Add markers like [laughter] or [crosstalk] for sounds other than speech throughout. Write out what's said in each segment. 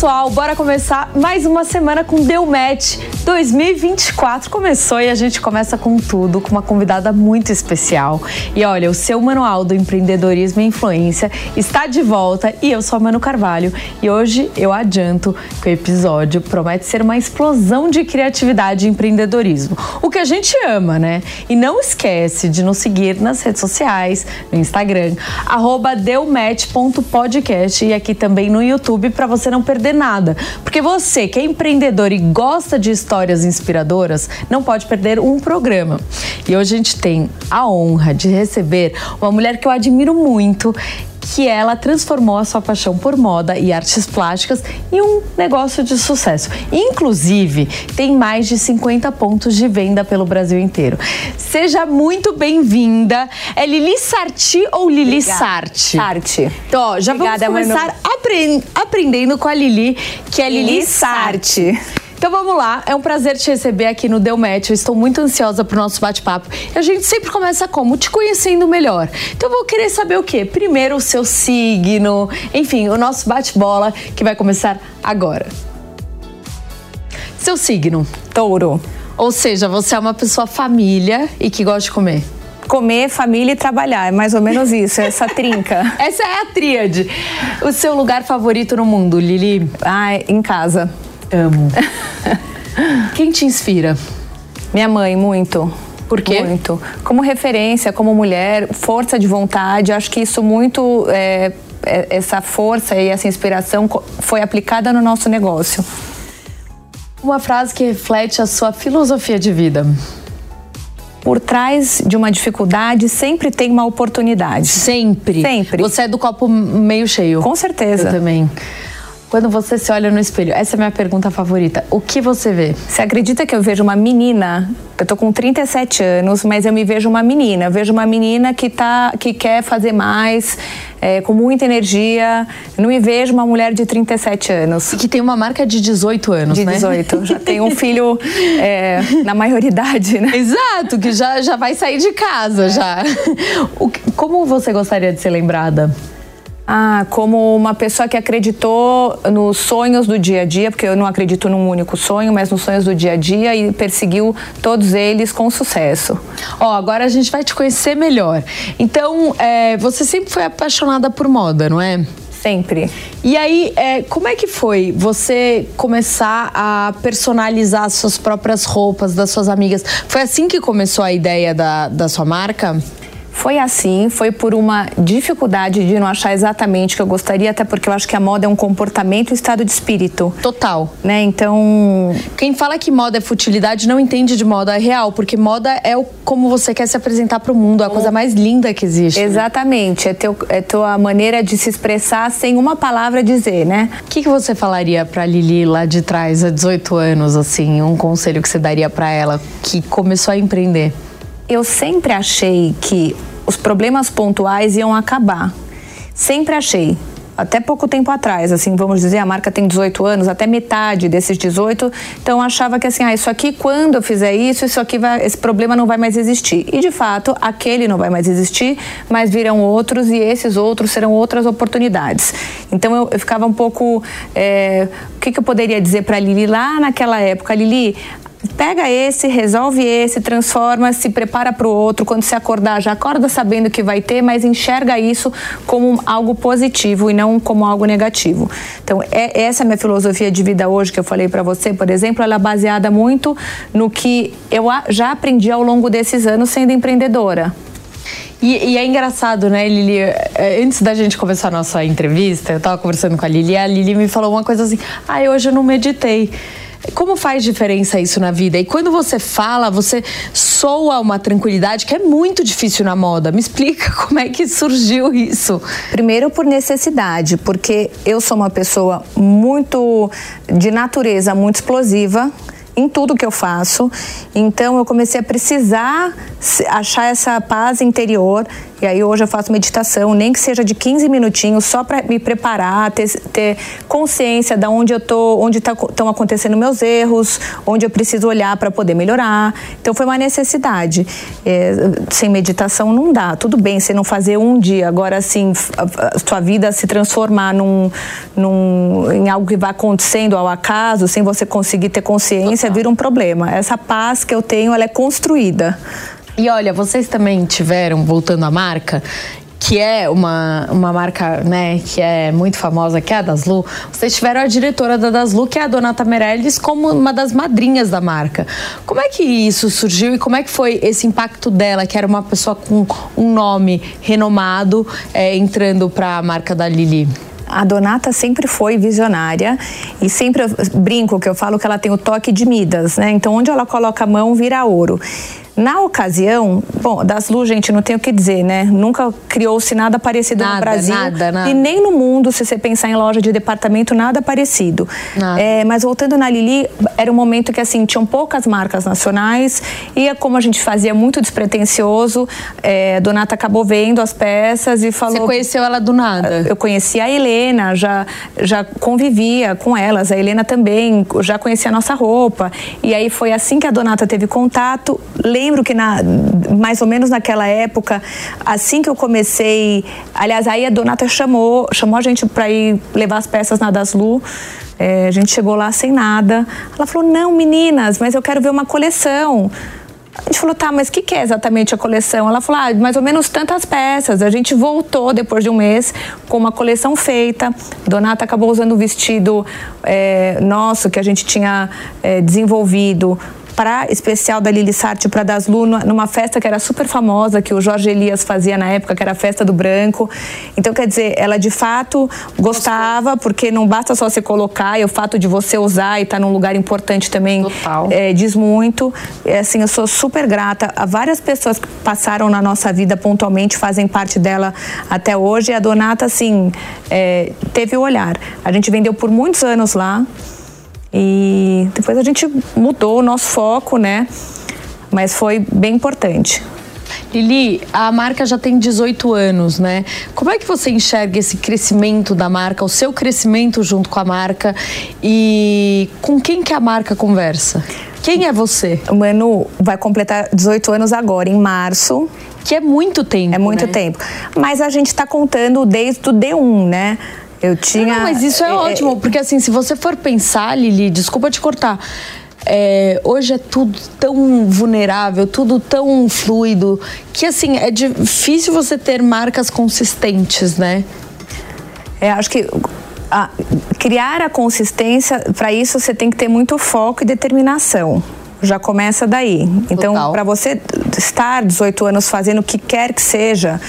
pessoal, bora começar mais uma semana com Deu Match 2024 começou e a gente começa com tudo, com uma convidada muito especial. E olha, o seu manual do empreendedorismo e influência está de volta e eu sou a Manu Carvalho e hoje eu adianto que o episódio promete ser uma explosão de criatividade e empreendedorismo. O que a gente ama, né? E não esquece de nos seguir nas redes sociais, no Instagram, deumatch.podcast e aqui também no YouTube para você não perder nada. Porque você que é empreendedor e gosta de histórias inspiradoras, não pode perder um programa. E hoje a gente tem a honra de receber uma mulher que eu admiro muito que ela transformou a sua paixão por moda e artes plásticas em um negócio de sucesso. Inclusive, tem mais de 50 pontos de venda pelo Brasil inteiro. Seja muito bem-vinda. É Lili Sarti ou Lili Obrigada. Sarti? Sarti. Então, ó, já Obrigada, vamos começar aprend aprendendo com a Lili, que é Lili, Lili Sarti. Sarti. Então vamos lá, é um prazer te receber aqui no Deu Match. Eu estou muito ansiosa para o nosso bate-papo. E a gente sempre começa como? Te conhecendo melhor. Então eu vou querer saber o quê? Primeiro o seu signo, enfim, o nosso bate-bola que vai começar agora. Seu signo? Touro. Ou seja, você é uma pessoa família e que gosta de comer comer, família e trabalhar. É mais ou menos isso, essa trinca. [laughs] essa é a tríade. O seu lugar favorito no mundo, Lili? Ah, em casa. Amo. [laughs] Quem te inspira? Minha mãe, muito. Por quê? Muito. Como referência, como mulher, força de vontade. Acho que isso muito. É, é, essa força e essa inspiração foi aplicada no nosso negócio. Uma frase que reflete a sua filosofia de vida. Por trás de uma dificuldade sempre tem uma oportunidade. Sempre. Sempre. Você é do copo meio cheio. Com certeza. Eu também. Quando você se olha no espelho, essa é a minha pergunta favorita. O que você vê? Você acredita que eu vejo uma menina? Eu tô com 37 anos, mas eu me vejo uma menina. Eu vejo uma menina que, tá, que quer fazer mais, é, com muita energia. Eu não me vejo uma mulher de 37 anos. E que tem uma marca de 18 anos, de né? De 18. Já tem um filho é, na maioridade, né? Exato, que já, já vai sair de casa, é. já. O, como você gostaria de ser lembrada? Ah, como uma pessoa que acreditou nos sonhos do dia a dia, porque eu não acredito num único sonho, mas nos sonhos do dia a dia e perseguiu todos eles com sucesso. Ó, oh, agora a gente vai te conhecer melhor. Então, é, você sempre foi apaixonada por moda, não é? Sempre. E aí, é, como é que foi você começar a personalizar suas próprias roupas das suas amigas? Foi assim que começou a ideia da, da sua marca? Foi assim, foi por uma dificuldade de não achar exatamente o que eu gostaria, até porque eu acho que a moda é um comportamento e um estado de espírito. Total. Né? Então. Quem fala que moda é futilidade não entende de moda real, porque moda é o, como você quer se apresentar para o mundo, é a coisa mais linda que existe. Exatamente. É, teu, é tua maneira de se expressar sem uma palavra dizer, né? O que, que você falaria para Lili lá de trás, há 18 anos, assim, um conselho que você daria para ela que começou a empreender? Eu sempre achei que os problemas pontuais iam acabar. Sempre achei. Até pouco tempo atrás, assim, vamos dizer, a marca tem 18 anos, até metade desses 18, então achava que assim, ah, isso aqui, quando eu fizer isso, isso aqui vai, esse problema não vai mais existir. E de fato, aquele não vai mais existir, mas virão outros e esses outros serão outras oportunidades. Então eu, eu ficava um pouco. É, o que, que eu poderia dizer para Lili lá naquela época? Lili, pega esse, resolve esse, transforma, se prepara para o outro. Quando se acordar, já acorda sabendo que vai ter, mas enxerga isso como algo positivo e não como algo negativo. Então, é, essa é a minha filosofia de vida hoje que eu falei para você, por exemplo, ela é baseada muito no que eu já aprendi ao longo desses anos sendo empreendedora. E, e, é engraçado, né, Lili? É, antes da gente começar a nossa entrevista, eu estava conversando com a Lili e a Lili me falou uma coisa assim: ah, hoje eu não meditei. Como faz diferença isso na vida? E quando você fala, você soa uma tranquilidade que é muito difícil na moda. Me explica [laughs] como é que surgiu isso. Primeiro por necessidade, porque eu sou uma pessoa muito de natureza muito explosiva em tudo que eu faço. Então eu comecei a precisar achar essa paz interior E aí hoje eu faço meditação, nem que seja de 15 minutinhos, só para me preparar, ter, ter, consciência de onde eu tô, onde estão tá, acontecendo meus erros, onde eu preciso olhar para poder melhorar. Então foi uma necessidade. É, sem meditação não dá. Tudo bem você não fazer um dia, agora assim, a, a sua vida se transformar num, num, em algo que vai acontecendo ao acaso, sem você conseguir ter consciência, Total. vira um problema. Essa paz que eu tenho, ela é construída. E olha, vocês também tiveram, voltando à marca, que é uma, uma marca né, que é muito famosa, que é a Daslu, vocês tiveram a diretora da Daslu, que é a Donata Meirelles, como uma das madrinhas da marca. Como é que isso surgiu e como é que foi esse impacto dela, que era uma pessoa com um nome renomado, é, entrando para a marca da Lili? a Donata sempre foi visionária e sempre brinco que eu falo que ela tem o toque de Midas, né? Então onde ela coloca a mão vira ouro. Na ocasião, bom, das Lu, gente, não tenho o que dizer, né? Nunca criou-se nada parecido nada, no Brasil. Nada, nada. E nem no mundo, se você pensar em loja de departamento, nada parecido. Nada. É, mas voltando na Lili, era um momento que, assim, tinham poucas marcas nacionais e como a gente fazia muito despretensioso, é, Donata acabou vendo as peças e falou... Você conheceu ela do nada? Eu conheci a Helena, já, já convivia com elas. A Helena também, já conhecia a nossa roupa. E aí foi assim que a Donata teve contato lembro que na, mais ou menos naquela época, assim que eu comecei, aliás, aí a Donata chamou, chamou a gente para ir levar as peças na Daslu. É, a gente chegou lá sem nada. Ela falou: "Não, meninas, mas eu quero ver uma coleção". A gente falou, tá, mas o que, que, é exatamente a coleção? Ela falou, ah, mais ou menos tantas peças. A gente voltou depois de um mês com uma coleção feita. Donata acabou usando o vestido é, nosso que a gente tinha é, desenvolvido para especial da Lili Sartre para das Lu numa festa que era super famosa que o Jorge Elias fazia na época, que era a festa do branco. Então quer dizer, ela de fato gostava porque não basta só se colocar e o fato de você usar e estar tá num lugar importante também é, diz muito. É, assim, eu sou super grata a várias pessoas que passaram na nossa vida pontualmente, fazem parte dela até hoje. E a Donata assim é, teve o olhar. A gente vendeu por muitos anos lá. E depois a gente mudou o nosso foco, né? Mas foi bem importante. Lili, a marca já tem 18 anos, né? Como é que você enxerga esse crescimento da marca, o seu crescimento junto com a marca e com quem que a marca conversa? Quem é você? O Manu vai completar 18 anos agora, em março. Que é muito tempo. É muito né? tempo. Mas a gente está contando desde o D1, né? Eu tinha. Não, mas isso é, é, é ótimo, porque assim, se você for pensar, Lili, desculpa te cortar. É, hoje é tudo tão vulnerável, tudo tão fluido, que assim, é difícil você ter marcas consistentes, né? É, acho que a, criar a consistência, para isso você tem que ter muito foco e determinação. Já começa daí. Então, para você estar 18 anos fazendo o que quer que seja,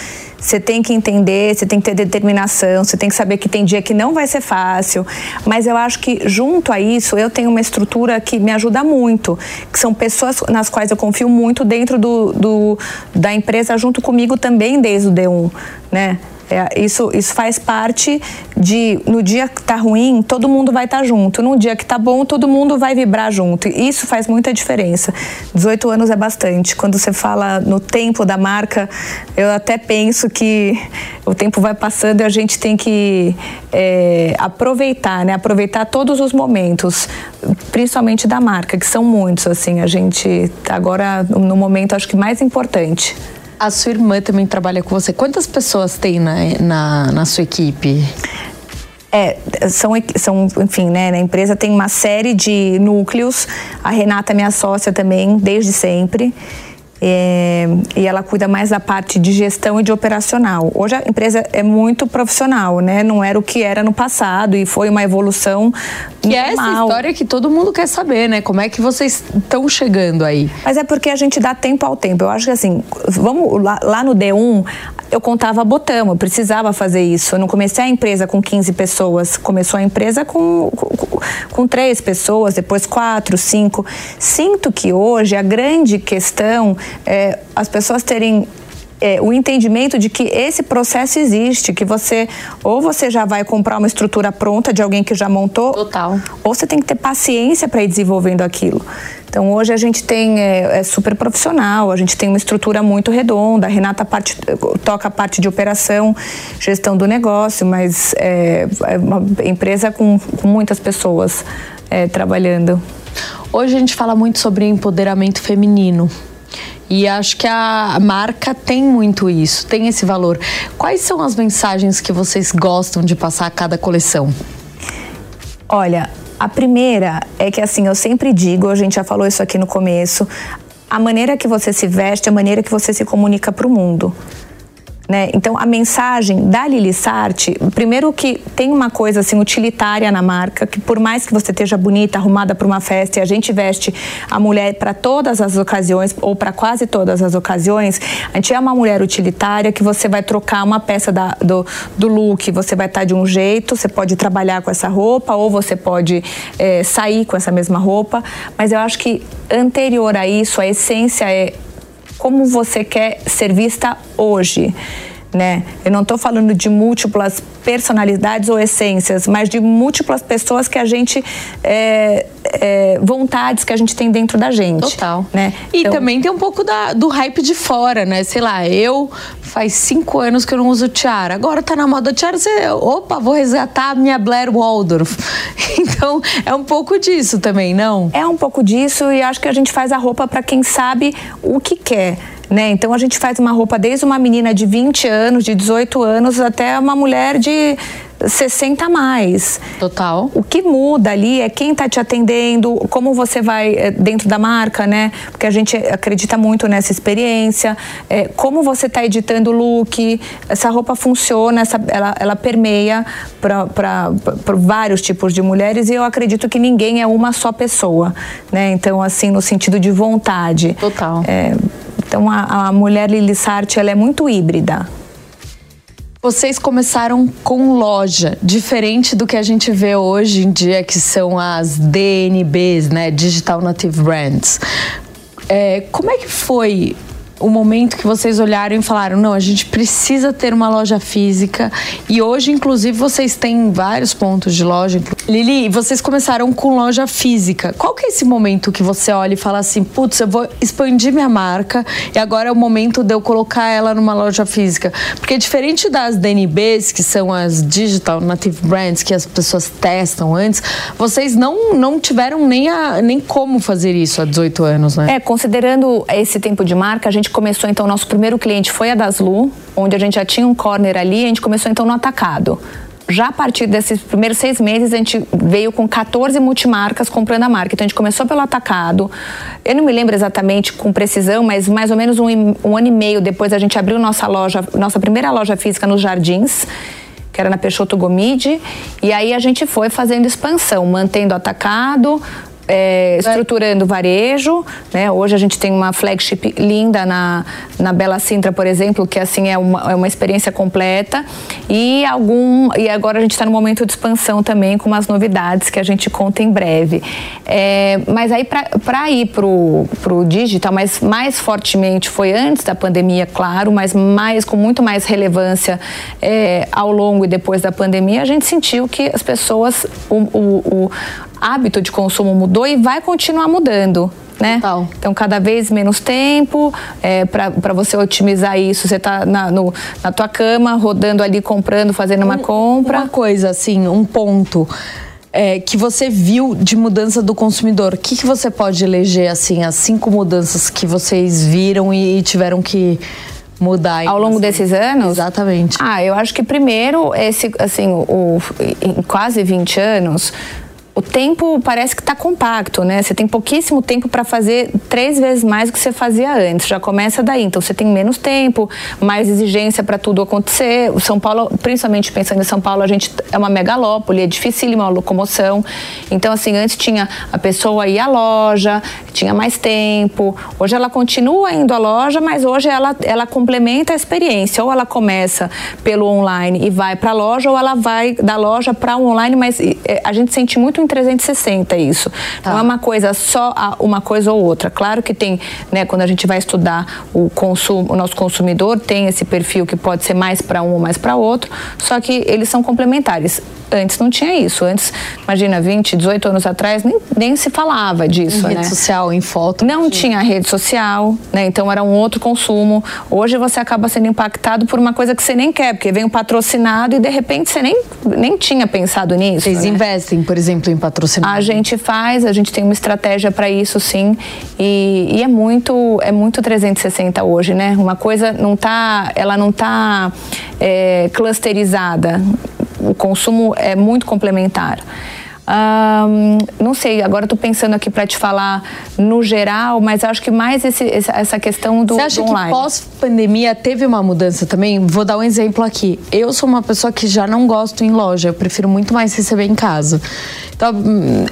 você tem que entender, você tem que ter determinação, você tem que saber que tem dia que não vai ser fácil. Mas eu acho que junto a isso, eu tenho uma estrutura que me ajuda muito, que são pessoas nas quais eu confio muito dentro do, do da empresa, junto comigo também desde o D1, né? É, isso, isso faz parte de, no dia que tá ruim, todo mundo vai estar tá junto. No dia que tá bom, todo mundo vai vibrar junto. Isso faz muita diferença. 18 anos é bastante. Quando você fala no tempo da marca, eu até penso que o tempo vai passando e a gente tem que é, aproveitar, né? Aproveitar todos os momentos, principalmente da marca, que são muitos, assim. A gente tá agora no momento, acho que mais importante. A sua irmã também trabalha com você. Quantas pessoas tem na, na, na sua equipe? É, são, são, enfim, né, na empresa tem uma série de núcleos. A Renata minha sócia também, desde sempre. É, e ela cuida mais da parte de gestão e de operacional. Hoje a empresa é muito profissional, né? Não era o que era no passado e foi uma evolução que normal. é essa história que todo mundo quer saber, né? Como é que vocês estão chegando aí? Mas é porque a gente dá tempo ao tempo. Eu acho que assim, vamos lá, lá no D1, eu contava botão, eu precisava fazer isso. Eu não comecei a empresa com 15 pessoas, começou a empresa com, com, com três pessoas, depois quatro, cinco. Sinto que hoje a grande questão é as pessoas terem é, o entendimento de que esse processo existe, que você ou você já vai comprar uma estrutura pronta de alguém que já montou, Total. ou você tem que ter paciência para ir desenvolvendo aquilo. Então hoje a gente tem é, é, super profissional, a gente tem uma estrutura muito redonda. A Renata parte, toca a parte de operação, gestão do negócio, mas é, é uma empresa com, com muitas pessoas é, trabalhando. Hoje a gente fala muito sobre empoderamento feminino. E acho que a marca tem muito isso, tem esse valor. Quais são as mensagens que vocês gostam de passar a cada coleção? Olha, a primeira é que assim, eu sempre digo, a gente já falou isso aqui no começo, a maneira que você se veste, a maneira que você se comunica para o mundo. Né? Então, a mensagem da Lili Sarti, primeiro que tem uma coisa assim utilitária na marca, que por mais que você esteja bonita, arrumada para uma festa e a gente veste a mulher para todas as ocasiões ou para quase todas as ocasiões, a gente é uma mulher utilitária que você vai trocar uma peça da, do, do look, você vai estar tá de um jeito, você pode trabalhar com essa roupa ou você pode é, sair com essa mesma roupa, mas eu acho que anterior a isso, a essência é como você quer ser vista hoje. Né? Eu não estou falando de múltiplas personalidades ou essências, mas de múltiplas pessoas que a gente é, é, vontades que a gente tem dentro da gente. Total. Né? E então, também tem um pouco da, do hype de fora, né? Sei lá, eu faz cinco anos que eu não uso tiara. Agora tá na moda tiara, você, opa, vou resgatar a minha Blair Waldorf. [laughs] Então é um pouco disso também, não? É um pouco disso e acho que a gente faz a roupa para quem sabe o que quer. Né? Então a gente faz uma roupa desde uma menina de 20 anos, de 18 anos, até uma mulher de 60 a mais. Total. O que muda ali é quem está te atendendo, como você vai eh, dentro da marca, né? Porque a gente acredita muito nessa experiência, é, como você está editando o look, essa roupa funciona, essa, ela, ela permeia para vários tipos de mulheres e eu acredito que ninguém é uma só pessoa, né? Então, assim, no sentido de vontade. Total. É, então a, a mulher Lili Sartre ela é muito híbrida. Vocês começaram com loja, diferente do que a gente vê hoje em dia, que são as DNBs, né? Digital Native Brands. É, como é que foi o momento que vocês olharam e falaram: não, a gente precisa ter uma loja física. E hoje, inclusive, vocês têm vários pontos de loja. Lili, vocês começaram com loja física. Qual que é esse momento que você olha e fala assim: putz, eu vou expandir minha marca e agora é o momento de eu colocar ela numa loja física? Porque diferente das DNBs, que são as Digital Native Brands, que as pessoas testam antes, vocês não, não tiveram nem, a, nem como fazer isso há 18 anos, né? É, considerando esse tempo de marca, a gente começou então, nosso primeiro cliente foi a Daslu, onde a gente já tinha um corner ali, a gente começou então no atacado. Já a partir desses primeiros seis meses, a gente veio com 14 multimarcas comprando a marca. Então, a gente começou pelo atacado. Eu não me lembro exatamente com precisão, mas mais ou menos um, um ano e meio depois, a gente abriu nossa loja, nossa primeira loja física nos Jardins que era na Peixoto Gomide, e aí a gente foi fazendo expansão, mantendo atacado, é, estruturando varejo, né? Hoje a gente tem uma flagship linda na, na Bela Sintra, por exemplo, que assim é uma, é uma experiência completa e algum e agora a gente está no momento de expansão também com umas novidades que a gente conta em breve. É, mas aí para ir pro pro digital, mas mais fortemente foi antes da pandemia, claro, mas mais com muito mais relevância é, ao longo e depois da pandemia, a gente sentiu que as pessoas o, o, o hábito de consumo mudou e vai continuar mudando. Né? Então, cada vez menos tempo é, para você otimizar isso. Você está na, no, na tua cama, rodando ali, comprando, fazendo uma compra. Uma coisa, assim, um ponto. É, que você viu de mudança do consumidor. O que, que você pode eleger, assim, as cinco mudanças que vocês viram e, e tiveram que mudar ao longo desses anos? Exatamente. Ah, eu acho que primeiro esse assim, o, o em quase 20 anos, o tempo parece que está compacto, né? Você tem pouquíssimo tempo para fazer três vezes mais do que você fazia antes. Já começa daí. Então você tem menos tempo, mais exigência para tudo acontecer. O São Paulo, principalmente pensando em São Paulo, a gente é uma megalópole, é difícil uma locomoção. Então assim, antes tinha a pessoa ir à loja, tinha mais tempo. Hoje ela continua indo à loja, mas hoje ela ela complementa a experiência. Ou ela começa pelo online e vai para a loja, ou ela vai da loja para o online. Mas eh, a gente sente muito 360 isso. Tá. Não é uma coisa só uma coisa ou outra. Claro que tem, né, quando a gente vai estudar o consumo, o nosso consumidor tem esse perfil que pode ser mais para um ou mais para outro, só que eles são complementares. Antes não tinha isso. Antes, imagina, 20, 18 anos atrás, nem, nem se falava disso, em né? Rede social, em foto. Não tinha rede social, né? Então era um outro consumo. Hoje você acaba sendo impactado por uma coisa que você nem quer, porque vem um patrocinado e de repente você nem, nem tinha pensado nisso. Vocês né? investem, por exemplo, em patrocinado? A gente faz, a gente tem uma estratégia para isso, sim. E, e, é muito é muito 360 hoje, né? Uma coisa não tá, ela não tá é, clusterizada o consumo é muito complementar. Não sei, agora estou pensando aqui para te falar no geral, mas acho que mais esse, essa questão do, Você acha do online. que pós-pandemia teve uma mudança também? Vou dar um exemplo aqui. Eu sou uma pessoa que já não gosto em loja, eu prefiro muito mais receber em casa. Então,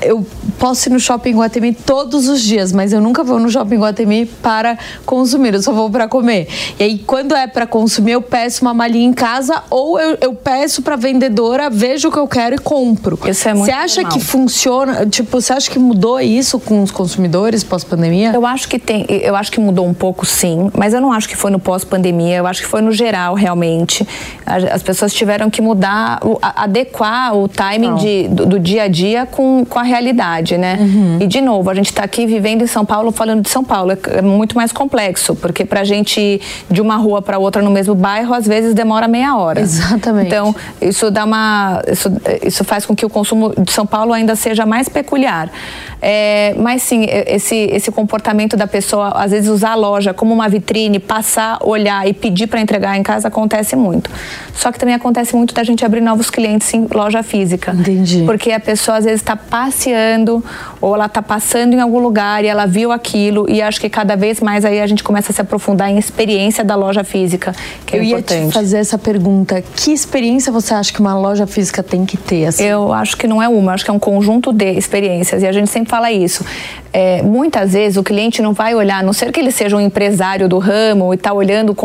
eu posso ir no shopping Guatemi todos os dias, mas eu nunca vou no shopping Guatemi para consumir, eu só vou para comer. E aí, quando é para consumir, eu peço uma malinha em casa ou eu, eu peço para vendedora, vejo o que eu quero e compro. Isso é muito Você acha. Que funciona? Tipo, você acha que mudou isso com os consumidores pós-pandemia? Eu acho que tem, eu acho que mudou um pouco, sim, mas eu não acho que foi no pós-pandemia. Eu acho que foi no geral, realmente. As pessoas tiveram que mudar, adequar o timing de, do, do dia a dia com, com a realidade, né? Uhum. E, de novo, a gente está aqui vivendo em São Paulo, falando de São Paulo. É, é muito mais complexo, porque para a gente ir de uma rua para outra no mesmo bairro, às vezes demora meia hora. Exatamente. Então, isso dá uma. Isso, isso faz com que o consumo de São Paulo ainda seja mais peculiar. É, mas sim, esse, esse comportamento da pessoa, às vezes usar a loja como uma vitrine, passar, olhar e pedir para entregar em casa acontece muito. Só que também acontece muito da gente abrir novos clientes em loja física. Entendi. Porque a pessoa às vezes está passeando ou ela está passando em algum lugar e ela viu aquilo e acho que cada vez mais aí a gente começa a se aprofundar em experiência da loja física, que é Eu importante. ia te fazer essa pergunta. Que experiência você acha que uma loja física tem que ter? Assim? Eu acho que não é uma, acho que é um conjunto de experiências e a gente sempre fala isso. É, muitas vezes o cliente não vai olhar, a não ser que ele seja um empresário do ramo e está olhando,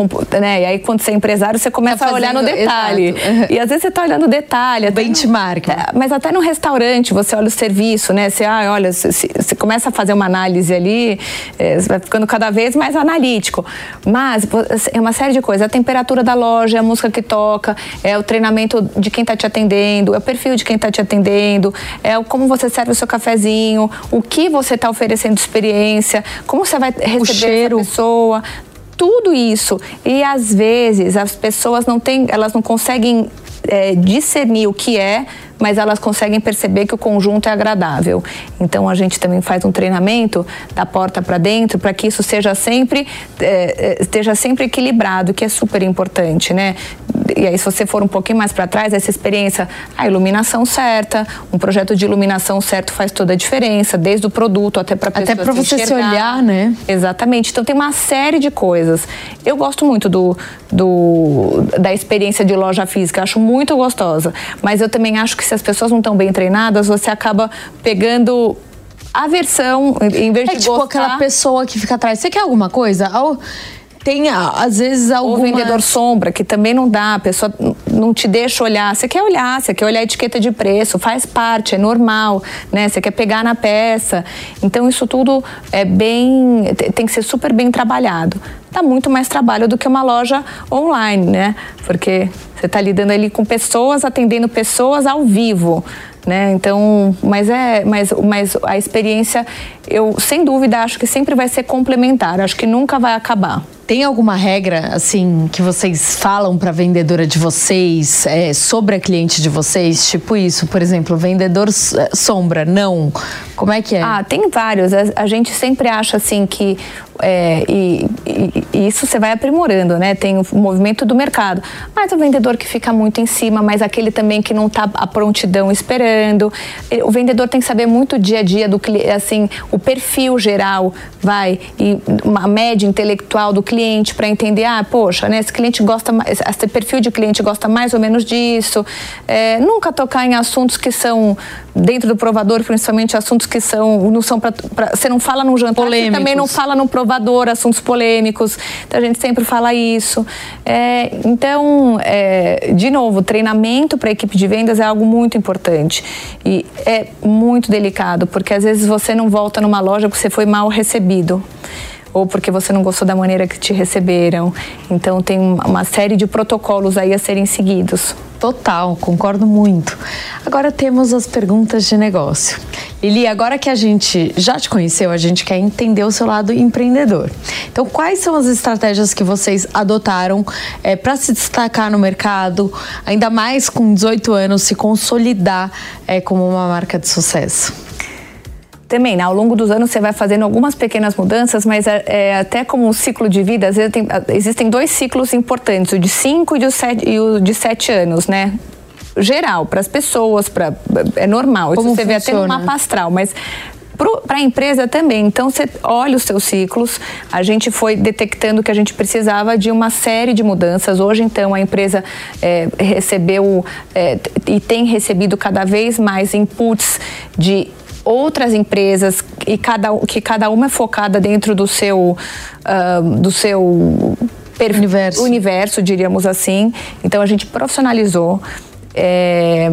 né? E aí quando você é empresário, você começa tá fazendo, a olhar no detalhe. Exato. [laughs] E às vezes você está olhando detalhe. Benchmark. É, mas até no restaurante, você olha o serviço, né? Você, ah, olha, você, você começa a fazer uma análise ali, é, você vai ficando cada vez mais analítico. Mas é uma série de coisas. A temperatura da loja, é a música que toca, é o treinamento de quem está te atendendo, é o perfil de quem está te atendendo, é como você serve o seu cafezinho, o que você está oferecendo experiência, como você vai receber essa pessoa tudo isso. E às vezes as pessoas não têm, elas não conseguem é, discernir o que é mas elas conseguem perceber que o conjunto é agradável. Então a gente também faz um treinamento da porta para dentro para que isso seja sempre é, esteja sempre equilibrado, que é super importante, né? E aí se você for um pouquinho mais para trás, essa experiência, a iluminação certa, um projeto de iluminação certo faz toda a diferença, desde o produto até para até para você se olhar, né? Exatamente. Então tem uma série de coisas. Eu gosto muito do, do da experiência de loja física, acho muito gostosa, mas eu também acho que se as pessoas não estão bem treinadas, você acaba pegando aversão em vez é de tipo gostar. aquela pessoa que fica atrás. Você quer alguma coisa? tem às vezes algum vendedor sombra que também não dá a pessoa não te deixa olhar você quer olhar você quer olhar a etiqueta de preço faz parte é normal né você quer pegar na peça então isso tudo é bem tem que ser super bem trabalhado dá muito mais trabalho do que uma loja online né porque você está lidando ali com pessoas atendendo pessoas ao vivo né? Então, mas é, mas, mas a experiência, eu sem dúvida acho que sempre vai ser complementar. Acho que nunca vai acabar. Tem alguma regra, assim, que vocês falam para vendedora de vocês, é, sobre a cliente de vocês? Tipo isso, por exemplo, vendedor é, sombra, não. Como é que é? Ah, tem vários. A, a gente sempre acha, assim, que é, e, e, e, isso você vai aprimorando, né? Tem o movimento do mercado. Mas o vendedor que fica muito em cima, mas aquele também que não está a prontidão esperando. O vendedor tem que saber muito o dia a dia do assim, o perfil geral, vai, e a média intelectual do cliente cliente para entender, ah, poxa, né, esse cliente gosta, esse perfil de cliente gosta mais ou menos disso. É, nunca tocar em assuntos que são dentro do provador, principalmente assuntos que são não são para você não fala num jantar, você também não fala no provador, assuntos polêmicos. Então a gente sempre fala isso. É, então, é, de novo, treinamento para a equipe de vendas é algo muito importante e é muito delicado porque às vezes você não volta numa loja porque você foi mal recebido ou porque você não gostou da maneira que te receberam. Então tem uma série de protocolos aí a serem seguidos. Total, concordo muito. Agora temos as perguntas de negócio. Lili, agora que a gente já te conheceu, a gente quer entender o seu lado empreendedor. Então, quais são as estratégias que vocês adotaram é, para se destacar no mercado, ainda mais com 18 anos, se consolidar é, como uma marca de sucesso? Também, né, ao longo dos anos você vai fazendo algumas pequenas mudanças, mas é, é até como um ciclo de vida, às vezes tem, existem dois ciclos importantes, o de 5 e, e, o de 7 anos, né? Geral, para as pessoas, pra, é normal. Como Isso você funciona? vê até no mapa astral, mas para a empresa também. Então, você olha os seus ciclos. A gente foi detectando que a gente precisava de uma série de mudanças. Hoje, então, a empresa é, recebeu é, e tem recebido cada vez mais inputs de outras empresas e cada, que cada uma é focada dentro do seu, uh, do seu universo. universo, diríamos assim. Então a gente profissionalizou. É,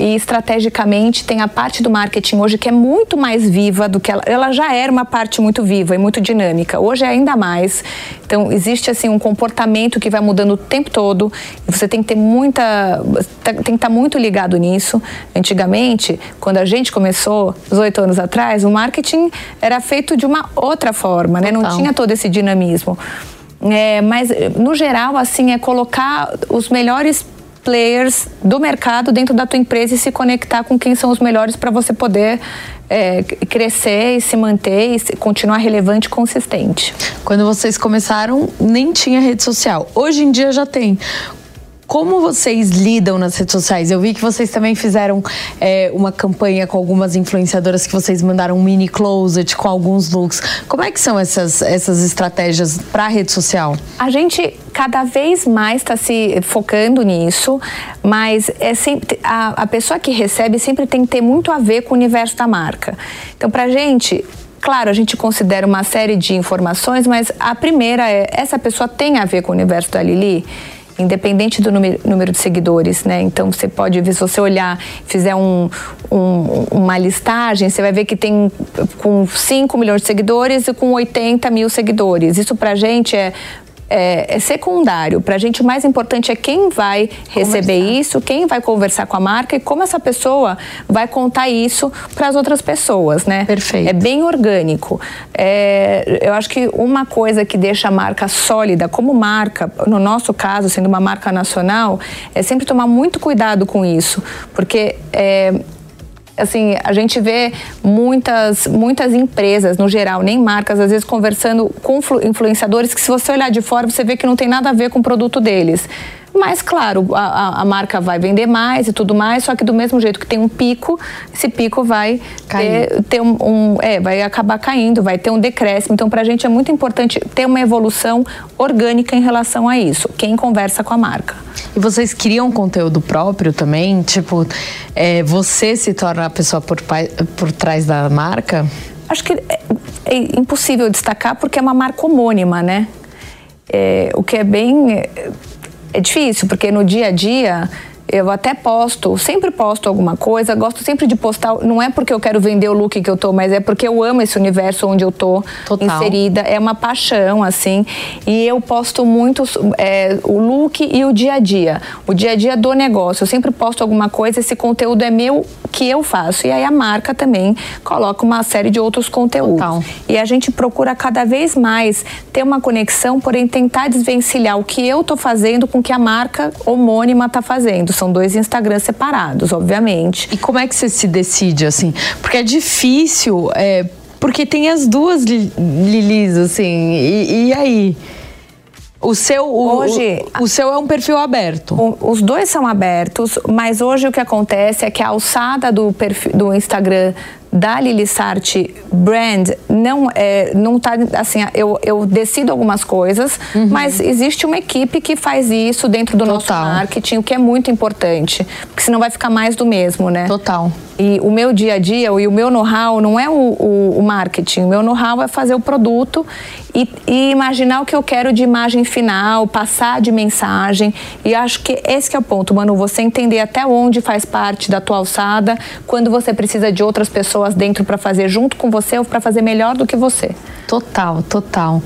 e estrategicamente tem a parte do marketing hoje que é muito mais viva do que ela, ela já era uma parte muito viva e muito dinâmica. Hoje é ainda mais. Então existe assim um comportamento que vai mudando o tempo todo. Você tem que ter muita, tem que estar muito ligado nisso. Antigamente, quando a gente começou, 18 anos atrás, o marketing era feito de uma outra forma, né? Não tinha todo esse dinamismo. É, mas no geral assim é colocar os melhores players do mercado dentro da tua empresa e se conectar com quem são os melhores para você poder é, crescer e se manter e continuar relevante e consistente. Quando vocês começaram, nem tinha rede social. Hoje em dia já tem. Como vocês lidam nas redes sociais? Eu vi que vocês também fizeram é, uma campanha com algumas influenciadoras que vocês mandaram um mini closet com alguns looks. Como é que são essas, essas estratégias para a rede social? A gente cada vez mais está se focando nisso, mas é sempre, a, a pessoa que recebe sempre tem que ter muito a ver com o universo da marca. Então, para a gente, Claro, a gente considera uma série de informações, mas a primeira é: essa pessoa tem a ver com o universo da Lili? Independente do número, número, de seguidores, né? Então você pode ver, se você olhar, fizer um, um, uma listagem, você vai ver que tem com 5 milhões de seguidores e com 80 mil seguidores. Isso pra gente é é, é secundário. Para a gente, o mais importante é quem vai receber conversar. isso, quem vai conversar com a marca e como essa pessoa vai contar isso para as outras pessoas, né? Perfeito. É bem orgânico. É, eu acho que uma coisa que deixa a marca sólida, como marca, no nosso caso, sendo uma marca nacional, é sempre tomar muito cuidado com isso, porque é, assim, a gente vê muitas, muitas empresas, no geral, nem marcas, às vezes conversando com influenciadores que se você olhar de fora, você vê que não tem nada a ver com o produto deles. Mas, claro, a, a, marca vai vender mais e tudo mais, só que do mesmo jeito que tem um pico, esse pico vai ter, ter um, um, é, vai acabar caindo, vai ter um decréscimo. Então, para a gente é muito importante ter uma evolução orgânica em relação a isso. Quem conversa com a marca. E vocês criam conteúdo próprio também? Tipo, é, você se torna a pessoa por, por trás da marca? Acho que é, é impossível destacar porque é uma marca homônima, né? É, o que é bem é difícil, porque no dia a dia eu até posto, sempre posto alguma coisa, gosto sempre de postar, não é porque eu quero vender o look que eu tô, mas é porque eu amo esse universo onde eu tô Total. inserida, é uma paixão, assim, e eu posto muito é, o look e o dia a dia, o dia a dia do negócio, eu sempre posto alguma coisa, esse conteúdo é meu, que eu faço, e aí a marca também coloca uma série de outros conteúdos. Total. E a gente procura cada vez mais ter uma conexão, porém tentar desvencilhar o que eu tô fazendo com o que a marca homônima tá fazendo são dois Instagrams separados, obviamente. E como é que você se decide, assim? Porque é difícil, é, porque tem as duas Lilis, assim, e, e aí? O seu, o, hoje, o, o, seu é um perfil aberto. O, os dois são abertos, mas hoje o que acontece é que a alçada do, perfil, do Instagram da Lili Sarti brand não é, não tá assim, eu, eu decido algumas coisas, uhum. mas existe uma equipe que faz isso dentro do Total. nosso marketing, o que é muito importante, porque senão vai ficar mais do mesmo, né? Total. E o meu dia a dia e o meu know-how não é o, o, o marketing, o meu know-how é fazer o produto e, e, imaginar o que eu quero de imagem final, passar de mensagem. E acho que esse que é o ponto, Manu, você entender até onde faz parte da tua alçada, quando você precisa de outras pessoas dentro para fazer junto com você ou para fazer melhor do que você. Total, total.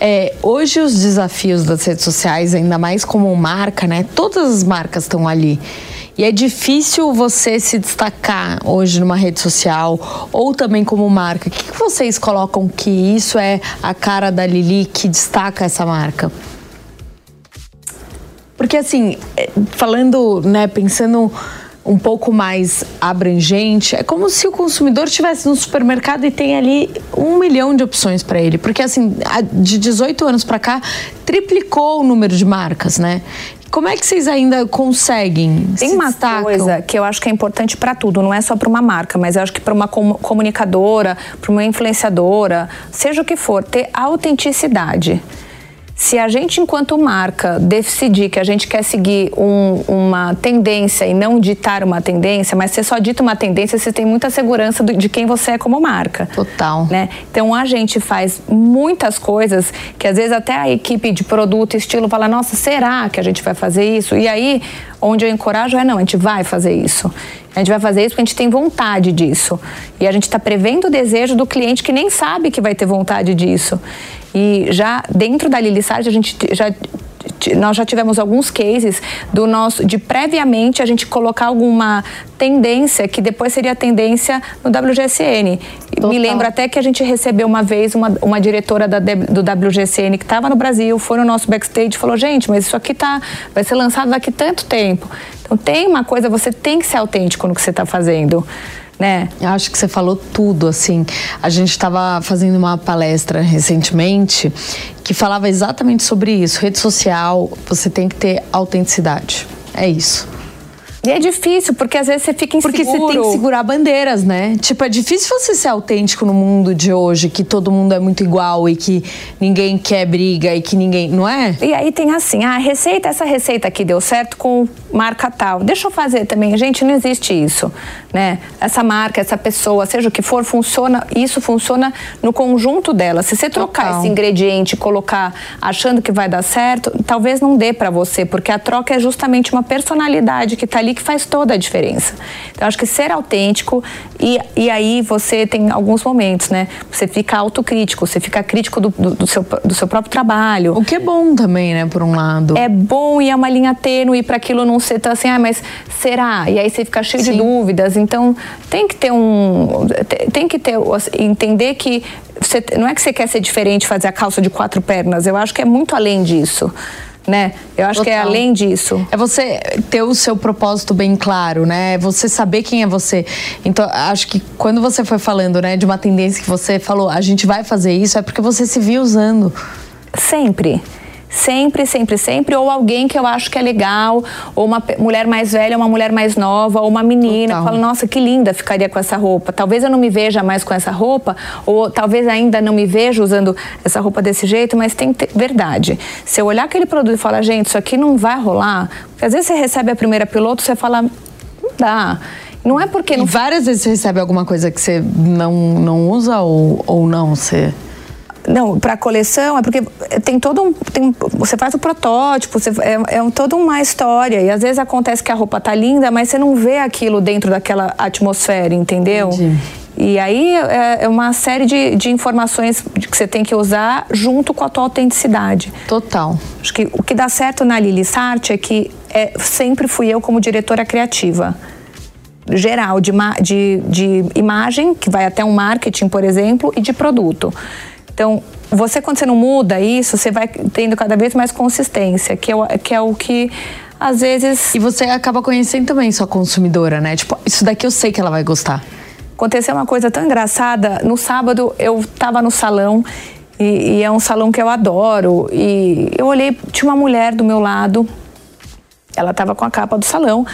É, hoje os desafios das redes sociais, ainda mais como marca, né? Todas as marcas estão ali. E é difícil você se destacar hoje numa rede social ou também como marca. O que, que vocês colocam que isso é a cara da Lili que destaca essa marca? Porque assim, é, falando, né, pensando um pouco mais abrangente, é como se o consumidor estivesse no supermercado e tem ali um milhão de opções para ele. Porque, assim, de 18 anos para cá, triplicou o número de marcas, né? Como é que vocês ainda conseguem? Tem uma destacam? coisa que eu acho que é importante para tudo, não é só para uma marca, mas eu acho que para uma comunicadora, para uma influenciadora, seja o que for, ter autenticidade. Se a gente, enquanto marca, decidir que a gente quer seguir um, uma tendência e não ditar uma tendência, mas você só dita uma tendência, você tem muita segurança de quem você é como marca. Total. Né? Então a gente faz muitas coisas que às vezes até a equipe de produto, estilo, fala: nossa, será que a gente vai fazer isso? E aí, onde eu encorajo é: não, a gente vai fazer isso. A gente vai fazer isso porque a gente tem vontade disso. E a gente está prevendo o desejo do cliente que nem sabe que vai ter vontade disso. E já dentro da Lilissage, a gente já nós já tivemos alguns cases do nosso de previamente a gente colocar alguma tendência que depois seria tendência no WGSN. Total. Me lembro até que a gente recebeu uma vez uma, uma diretora da, do WGSN que estava no Brasil, foi no nosso backstage e falou: gente, mas isso aqui tá, vai ser lançado daqui tanto tempo. Então tem uma coisa, você tem que ser autêntico no que você está fazendo né? Eu acho que você falou tudo, assim. A gente estava fazendo uma palestra recentemente que falava exatamente sobre isso. Rede social, você tem que ter autenticidade. É isso. E é difícil, porque às vezes você fica inseguro. Porque você tem que segurar bandeiras, né? Tipo, é difícil você ser autêntico no mundo de hoje, que todo mundo é muito igual e que ninguém quer briga e que ninguém. Não é? E aí tem assim, ah, a receita, essa receita aqui deu certo com marca tal. Deixa eu fazer também. Gente, não existe isso, né? Essa marca, essa pessoa, seja o que for, funciona. Isso funciona no conjunto dela. Se você trocar Total. esse ingrediente e colocar achando que vai dar certo, talvez não dê para você, porque a troca é justamente uma personalidade que tá ali que faz toda a diferença. Então, acho que ser autêntico e, e aí você tem alguns momentos, né? Você fica autocrítico, você fica crítico do, do, do, seu, do seu próprio trabalho. O que é bom também, né, por um lado. É bom e é uma linha tênue para aquilo não ser tão assim, ah, mas será? E aí você fica cheio Sim. de dúvidas. Então, tem que ter um. Tem que ter. Entender que você, não é que você quer ser diferente, fazer a calça de quatro pernas. Eu acho que é muito além disso né? Eu acho Total. que é além disso. É você ter o seu propósito bem claro, né? É você saber quem é você. Então, acho que quando você foi falando, né, de uma tendência que você falou, a gente vai fazer isso, é porque você se viu usando. Sempre. Sempre, sempre, sempre. Ou alguém que eu acho que é legal, ou uma mulher mais velha, uma mulher mais nova, ou uma menina. Total. Eu falo, nossa, que linda ficaria com essa roupa. Talvez eu não me veja mais com essa roupa, ou talvez ainda não me veja usando essa roupa desse jeito, mas tem que ter verdade. Se eu olhar aquele produto e falar, gente, isso aqui não vai rolar, porque às vezes você recebe a primeira piloto, você fala, não dá. Não é porque. E várias vezes você recebe alguma coisa que você não, não usa ou, ou não? Você. Não, para coleção é porque tem todo um. Tem, você faz o protótipo, você, é, é toda uma história. E às vezes acontece que a roupa tá linda, mas você não vê aquilo dentro daquela atmosfera, entendeu? Entendi. E aí é, é uma série de, de informações que você tem que usar junto com a tua autenticidade. Total. Acho que o que dá certo na Lili Sart é que é, sempre fui eu como diretora criativa geral de, de, de imagem, que vai até um marketing, por exemplo, e de produto. Então, você quando você não muda isso, você vai tendo cada vez mais consistência, que é o que, é o que às vezes. E você acaba conhecendo também sua consumidora, né? Tipo, isso daqui eu sei que ela vai gostar. Aconteceu uma coisa tão engraçada. No sábado eu estava no salão e, e, é um salão que eu adoro. E eu olhei, tinha uma mulher do meu lado, ela estava com a capa do salão.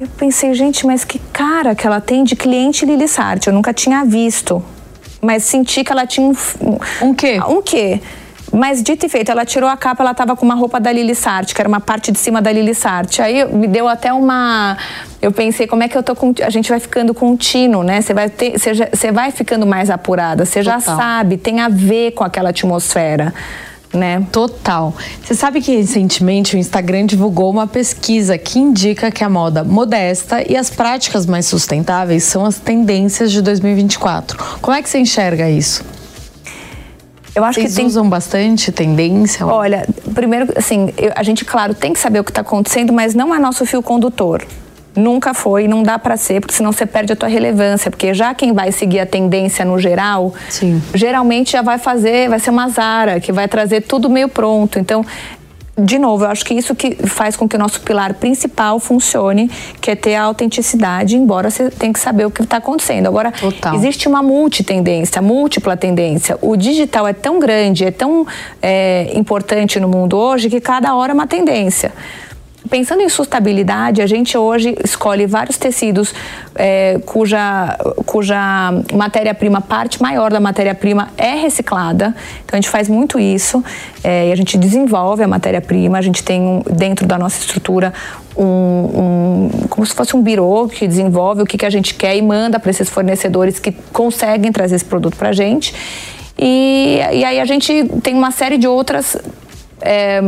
Eu pensei, gente, mas que cara que ela tem de cliente Lili Sarte. Eu nunca tinha visto. Mas senti que ela tinha um. Um quê? Um quê? Mas dito e feito, ela tirou a capa, ela tava com uma roupa da Lili Sarte, que era uma parte de cima da Lili Sarte. Aí me deu até uma. Eu pensei, como é que eu tô com. A gente vai ficando contínuo, né? Você vai, ter, você, já, você vai ficando mais apurada, você já sabe, tem a ver com aquela atmosfera. Né? Total. Você sabe que recentemente o Instagram divulgou uma pesquisa que indica que a moda modesta e as práticas mais sustentáveis são as tendências de 2024. Como é que você enxerga isso? Eu acho Vocês que tem... usam bastante tendência? Olha, primeiro, assim, eu, a gente, claro, tem que saber o que está acontecendo, mas não é nosso fio condutor. Nunca foi, não dá para ser, porque senão você perde a tua relevância, porque já quem vai seguir a tendência no geral, Sim. geralmente já vai fazer, vai ser uma Zara, que vai trazer tudo meio pronto. Então, de novo, eu acho que isso que faz com que o nosso pilar principal funcione, que é ter a autenticidade, embora você tenha que saber o que está acontecendo. Agora, Total. existe uma multitendência, múltipla tendência. O digital é tão grande, é tão é, importante no mundo hoje, que cada hora é uma tendência. Pensando em sustentabilidade, a gente hoje escolhe vários tecidos é, cuja, cuja matéria-prima, parte maior da matéria-prima é reciclada. Então a gente faz muito isso é, e a gente desenvolve a matéria-prima. A gente tem um, dentro da nossa estrutura um, um, como se fosse um birô que desenvolve o que, que a gente quer e manda para esses fornecedores que conseguem trazer esse produto para a gente. E, e aí a gente tem uma série de outras é,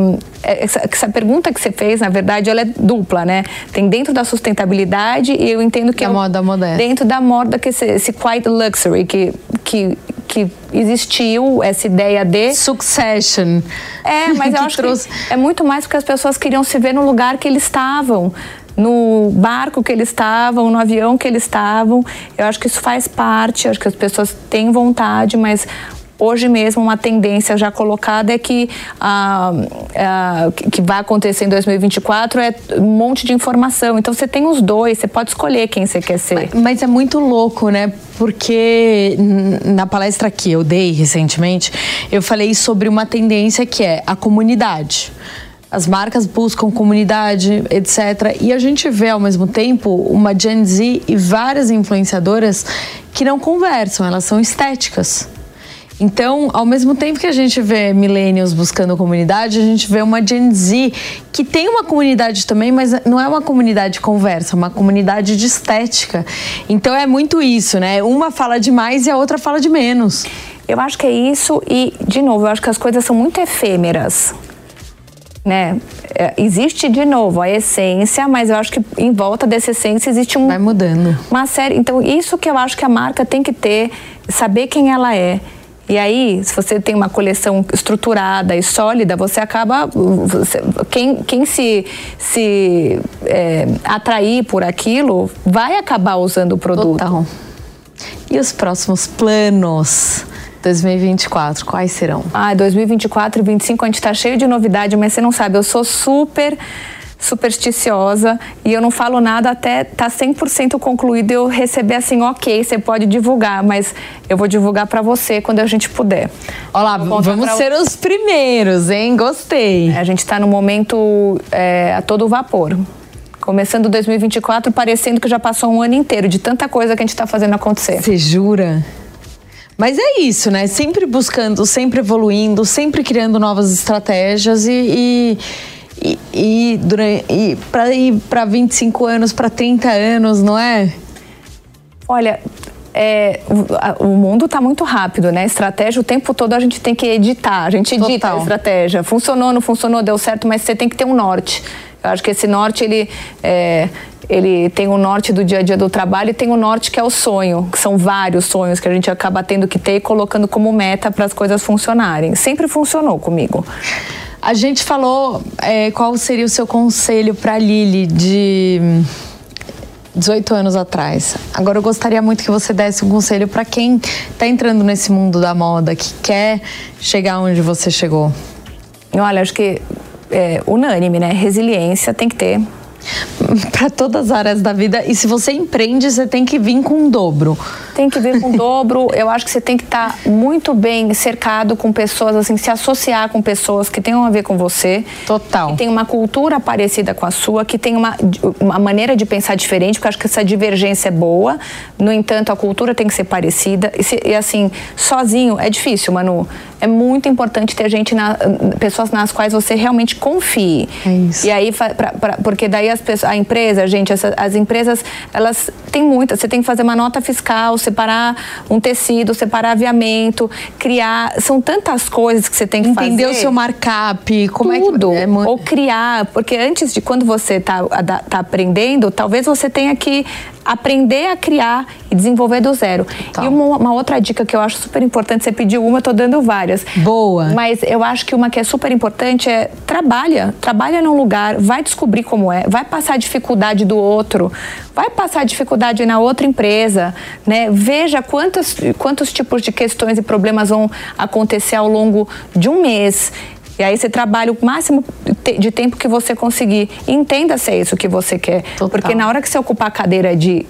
essa, essa, pergunta que você fez, na verdade, ela é dupla, né? Tem dentro da sustentabilidade e eu entendo que da é moda moderna. dentro da moda que esse, esse quiet luxury que, que que existiu essa ideia de succession. É, [laughs] mas eu acho trouxe... que é muito mais porque as pessoas queriam se ver no lugar que eles estavam no barco que eles estavam, no avião que eles estavam. Eu acho que isso faz parte, acho que as pessoas têm vontade, mas Hoje mesmo, uma tendência já colocada é que ah, ah, que vai acontecer em 2024 é um monte de informação. Então você tem os dois, você pode escolher quem você quer ser. Mas, mas é muito louco, né? Porque na palestra que eu dei recentemente, eu falei sobre uma tendência que é a comunidade as marcas buscam comunidade, etc. E a gente vê ao mesmo tempo uma Gen Z e várias influenciadoras que não conversam, elas são estéticas. Então, ao mesmo tempo que a gente vê millennials buscando comunidade, a gente vê uma Gen Z que tem uma comunidade também, mas não é uma comunidade de conversa, é uma comunidade de estética. Então é muito isso, né? Uma fala de mais e a outra fala de menos. Eu acho que é isso e, de novo, eu acho que as coisas são muito efêmeras. Né? É, existe de novo a essência, mas eu acho que em volta dessa essência existe um vai mudando uma série. Então isso que eu acho que a marca tem que ter, saber quem ela é, e aí, se você tem uma coleção estruturada e sólida, você acaba. Você, quem, quem se, se é, atrair por aquilo vai acabar usando o produto. Total. E os próximos planos? 2024, quais serão? Ah, 2024 e 2025 a gente está cheio de novidade, mas você não sabe, eu sou super supersticiosa e eu não falo nada até tá 100% concluído e eu receber assim, ok, você pode divulgar, mas eu vou divulgar para você quando a gente puder. Olá, vamos ser os primeiros, hein? Gostei. É, a gente está no momento é, a todo vapor. Começando 2024, parecendo que já passou um ano inteiro de tanta coisa que a gente está fazendo acontecer. Você jura? Mas é isso, né? Sempre buscando, sempre evoluindo, sempre criando novas estratégias e, e e, e, durante, e para ir para 25 anos, para 30 anos, não é? Olha, é, o, o, mundo está muito rápido, né? Estratégia, o tempo todo a gente tem que editar, a gente edita Total. a estratégia. Funcionou, não funcionou, deu certo, mas você tem que ter um norte. Eu acho que esse norte, ele, é, ele tem o norte do dia a dia do trabalho e tem o norte que é o sonho, que são vários sonhos que a gente acaba tendo que ter e colocando como meta para as coisas funcionarem. Sempre funcionou comigo. A gente falou é, qual seria o seu conselho para Lili de 18 anos atrás. Agora eu gostaria muito que você desse um conselho para quem está entrando nesse mundo da moda, que quer chegar onde você chegou. Olha, acho que é unânime, né? Resiliência tem que ter. [laughs] Para todas as áreas da vida. E se você empreende, você tem que vir com um dobro. Tem que vir com dobro. Eu acho que você tem que estar tá muito bem cercado com pessoas, assim, se associar com pessoas que tenham a ver com você. Total. Que tem uma cultura parecida com a sua, que tem uma, uma maneira de pensar diferente, porque eu acho que essa divergência é boa. No entanto, a cultura tem que ser parecida. E, se, e assim, sozinho é difícil, Manu é muito importante ter gente, na, pessoas nas quais você realmente confie. É isso. E aí, pra, pra, porque daí as pessoas, a empresa, gente, essa, as empresas, elas têm muitas. Você tem que fazer uma nota fiscal, separar um tecido, separar aviamento, criar. São tantas coisas que você tem que Entender fazer. Entender o seu markup, como Tudo. é que. É muito... Ou criar, porque antes de quando você está tá aprendendo, talvez você tenha que aprender a criar e desenvolver do zero. Tá. E uma, uma, outra dica que eu acho super importante, você pediu uma, eu tô dando várias. Boa. Mas eu acho que uma que é super importante é trabalha, trabalha num lugar, vai descobrir como é, vai passar a dificuldade do outro, vai passar a dificuldade na outra empresa, né? Veja quantos, quantos tipos de questões e problemas vão acontecer ao longo de um mês. E aí você trabalha o máximo de tempo que você conseguir. Entenda se é isso que você quer. Total. Porque na hora que você ocupar a cadeira de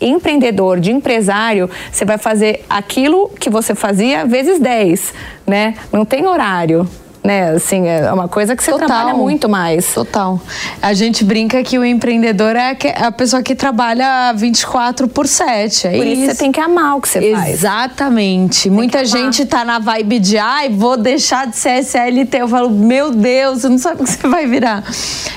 empreendedor, de empresário, você vai fazer aquilo que você fazia vezes 10, né? Não tem horário né? Assim, é uma coisa que você Total. trabalha muito mais. Total. A gente brinca que o empreendedor é a pessoa que trabalha 24 por 7. É por isso, isso você tem que amar o que você faz. Exatamente. Muita gente tá na vibe de, ai, vou deixar de ser SLT. Eu falo, meu Deus, você não sabe o que você vai virar.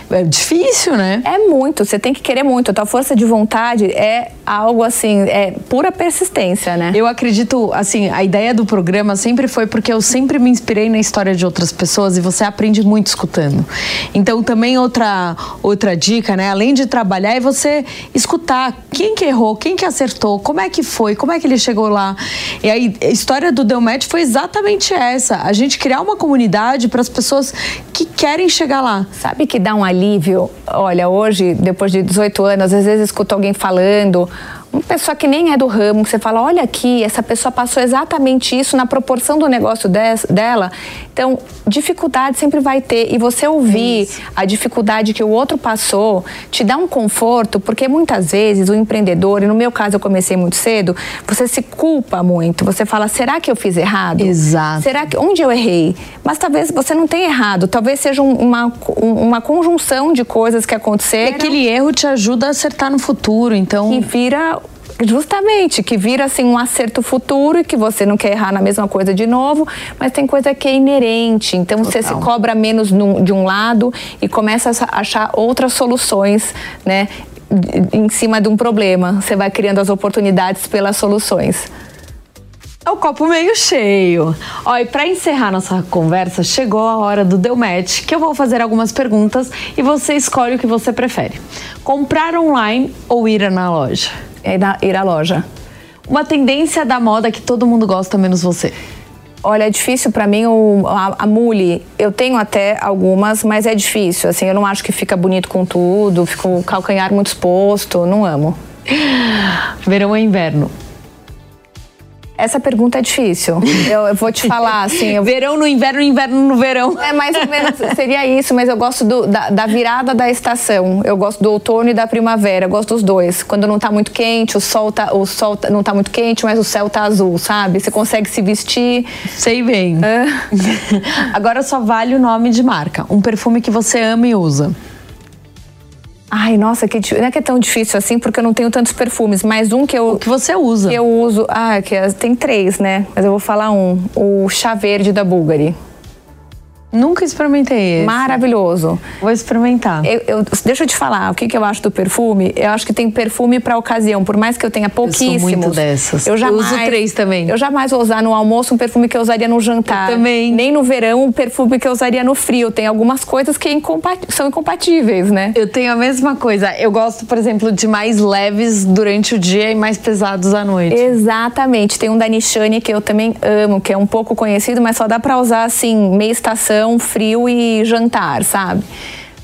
É difícil, né? É muito. Você tem que querer muito. A tua força de vontade é algo assim, é pura persistência, né? Eu acredito, assim, a ideia do programa sempre foi porque eu sempre me inspirei na história de outras pessoas e você aprende muito escutando. Então também outra outra dica, né, além de trabalhar é você escutar quem que errou, quem que acertou, como é que foi, como é que ele chegou lá. E aí a história do Delmet foi exatamente essa, a gente criar uma comunidade para as pessoas que querem chegar lá. Sabe que dá um alívio? Olha, hoje, depois de 18 anos, às vezes escuto alguém falando uma pessoa que nem é do ramo, que você fala, olha aqui, essa pessoa passou exatamente isso na proporção do negócio dela. Então, dificuldade sempre vai ter. E você ouvir a dificuldade que o outro passou te dá um conforto, porque muitas vezes o empreendedor, e no meu caso eu comecei muito cedo, você se culpa muito. Você fala, será que eu fiz errado? Exato. Será que onde eu errei? Mas talvez você não tenha errado, talvez seja uma, uma conjunção de coisas que aconteceram. E aquele erro te ajuda a acertar no futuro, então. Que vira Justamente, que vira assim um acerto futuro e que você não quer errar na mesma coisa de novo, mas tem coisa que é inerente. Então Total. você se cobra menos num, de um lado e começa a achar outras soluções, né? Em cima de um problema. Você vai criando as oportunidades pelas soluções. É o copo meio cheio. Ó, e para encerrar nossa conversa, chegou a hora do Deu Match, que eu vou fazer algumas perguntas e você escolhe o que você prefere: comprar online ou ir na loja? É ir à loja. Uma tendência da moda que todo mundo gosta, menos você. Olha, é difícil para mim o, a, a mule. Eu tenho até algumas, mas é difícil. Assim, eu não acho que fica bonito com tudo, fica o calcanhar muito exposto. Não amo. Verão ou inverno? Essa pergunta é difícil. Eu, eu vou te falar, assim. Eu... [laughs] Verão no inverno, inverno no verão. É mais ou menos seria isso, mas eu gosto do, da, da, virada da estação. Eu gosto do outono e da primavera. Eu gosto dos dois. Quando não tá muito quente, o sol, tá, o sol tá, não tá muito quente, mas o céu tá azul, sabe? Você consegue se vestir. Sei bem. É. [laughs] Agora só vale o nome de marca. Um perfume que você ama e usa. Ai, nossa, que não é que é tão difícil assim, porque eu não tenho tantos perfumes, mas um que eu. O que você usa? Que eu uso. Ah, que é, tem três, né? Mas eu vou falar um. O chá verde da Bulgari. Nunca experimentei esse. Maravilhoso. Vou experimentar. Eu, eu, deixa eu te falar, o que, que eu acho do perfume? Eu acho que tem perfume para ocasião, por mais que eu tenha pouquíssimos. Eu sou muito dessas. Eu, jamais, eu uso três também. Eu jamais vou usar no almoço um perfume que eu usaria no jantar. Eu também. Nem no verão um perfume que eu usaria no frio. Tem algumas coisas que são incompatíveis, né? Eu tenho a mesma coisa. Eu gosto, por exemplo, de mais leves durante o dia e mais pesados à noite. Exatamente. Tem um da Nishane que eu também amo, que é um pouco conhecido, mas só dá para usar assim, meia estação frio e jantar, sabe?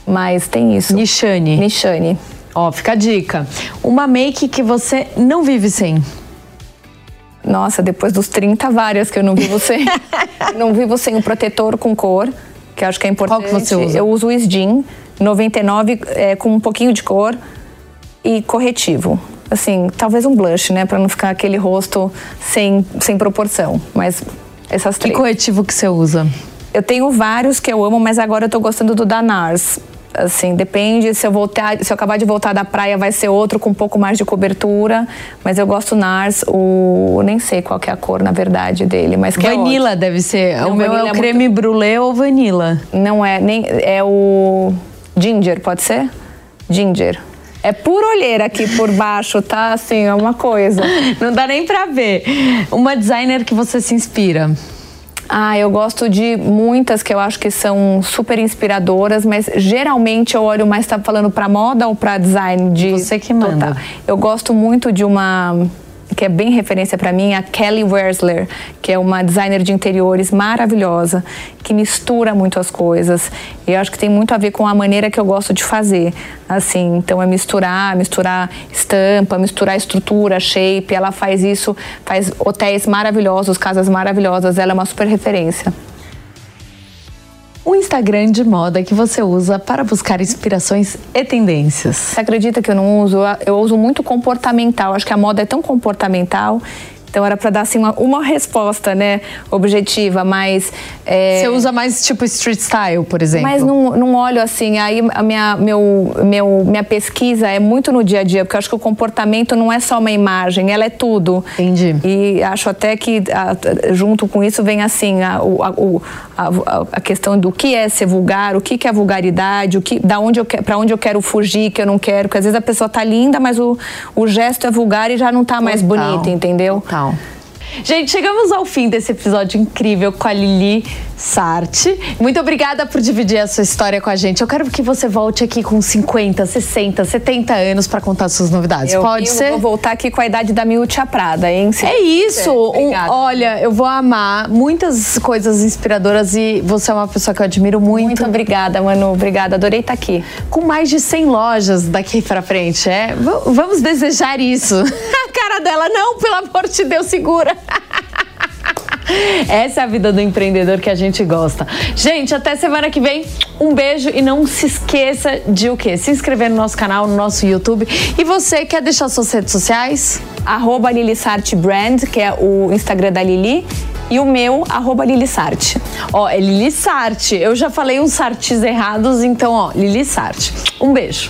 Mas tem isso. Nishane. Nishane. Ó, fica a dica. Uma make que você não vive sem. Nossa, depois dos 30, várias que eu não vivo sem. [laughs] não vivo sem o protetor com cor, que acho que é importante. Qual que você usa? Eu uso o Sdim 99 é, com um pouquinho de cor. e corretivo. Assim, talvez um blush, né? Pra não ficar aquele rosto sem, sem proporção. Mas essas três. Que corretivo que você usa? Eu tenho vários que eu amo, mas agora eu tô gostando do da NARS. Assim, depende se eu voltar, se eu acabar de voltar da praia vai ser outro com um pouco mais de cobertura, mas eu gosto NARS, o nem sei qual é a cor na verdade dele, mas que é vanila é deve ser. Não, o meu é o é creme muito... brulee ou vanila? Não é, nem é o ginger, pode ser? Ginger. É por olheira aqui por baixo, tá? Assim, é uma coisa. [laughs] Não dá nem pra ver. Uma designer que você se inspira. Ah, eu gosto de muitas que eu acho que são super inspiradoras, mas geralmente eu olho mais, tá falando para moda ou para design de Você que manda. Total. Eu gosto muito de uma que é bem referência para mim, a Kelly Wersler, que é uma designer de interiores maravilhosa, que mistura muito as coisas. E eu acho que tem muito a ver com a maneira que eu gosto de fazer. Assim, então é misturar, misturar estampa, misturar estrutura, shape. Ela faz isso, faz hotéis maravilhosos, casas maravilhosas. Ela é uma super referência o Instagram de moda que você usa para buscar inspirações e tendências? Você acredita que eu não uso? Eu uso muito comportamental. Acho que a moda é tão comportamental então era para dar assim uma, uma, resposta, né, objetiva, mas é... você usa mais tipo street style, por exemplo? Mas não, não olho assim. Aí a minha meu, meu minha pesquisa é muito no dia a dia, porque eu acho que o comportamento não é só uma imagem, ela é tudo. Entendi. E acho até que a, junto com isso vem assim a, a, a, a, questão do que é ser vulgar, o que, que é vulgaridade, o que, da onde eu para onde eu quero fugir, que eu não quero, porque às vezes a pessoa tá linda, mas o, o gesto é vulgar e já não tá mais bonito, entendeu? Total. Gente, chegamos ao fim desse episódio incrível com a Lili Sarte. Muito obrigada por dividir a sua história com a gente. Eu quero que você volte aqui com 50, 60, 70 anos para contar suas novidades. Eu, Pode eu ser? vou voltar aqui com a idade da Miúcha Prada, hein? Se é isso. Um, olha, eu vou amar muitas coisas inspiradoras e você é uma pessoa que eu admiro muito. Muito obrigada, Manu. Obrigada. Adorei estar aqui. Com mais de 100 lojas daqui para frente, é? V vamos desejar isso. [laughs] a cara dela, não, pelo amor de Deus, segura. [laughs] Essa é a vida do empreendedor que a gente gosta. Gente, até semana que vem. Um beijo e não se esqueça de o quê? Se inscrever no nosso canal, no nosso YouTube. E você quer deixar suas redes sociais? Arroba Brand, que é o Instagram da Lili e o meu, arroba Lilisart. Ó, é Lilisart. Eu já falei uns sartes errados, então, ó, Lilisart. Um beijo.